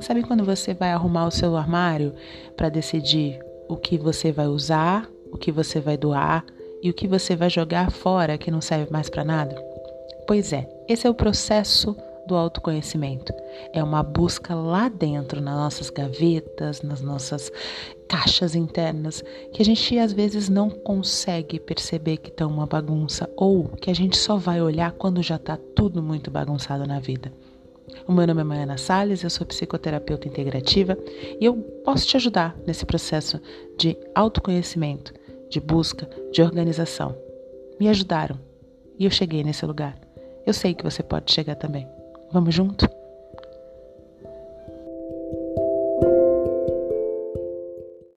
Sabe quando você vai arrumar o seu armário para decidir o que você vai usar, o que você vai doar e o que você vai jogar fora que não serve mais para nada? Pois é, esse é o processo do autoconhecimento. É uma busca lá dentro, nas nossas gavetas, nas nossas caixas internas, que a gente às vezes não consegue perceber que estão uma bagunça ou que a gente só vai olhar quando já está tudo muito bagunçado na vida. O meu nome é Maiana Salles, eu sou psicoterapeuta integrativa e eu posso te ajudar nesse processo de autoconhecimento, de busca, de organização. Me ajudaram e eu cheguei nesse lugar. Eu sei que você pode chegar também. Vamos junto?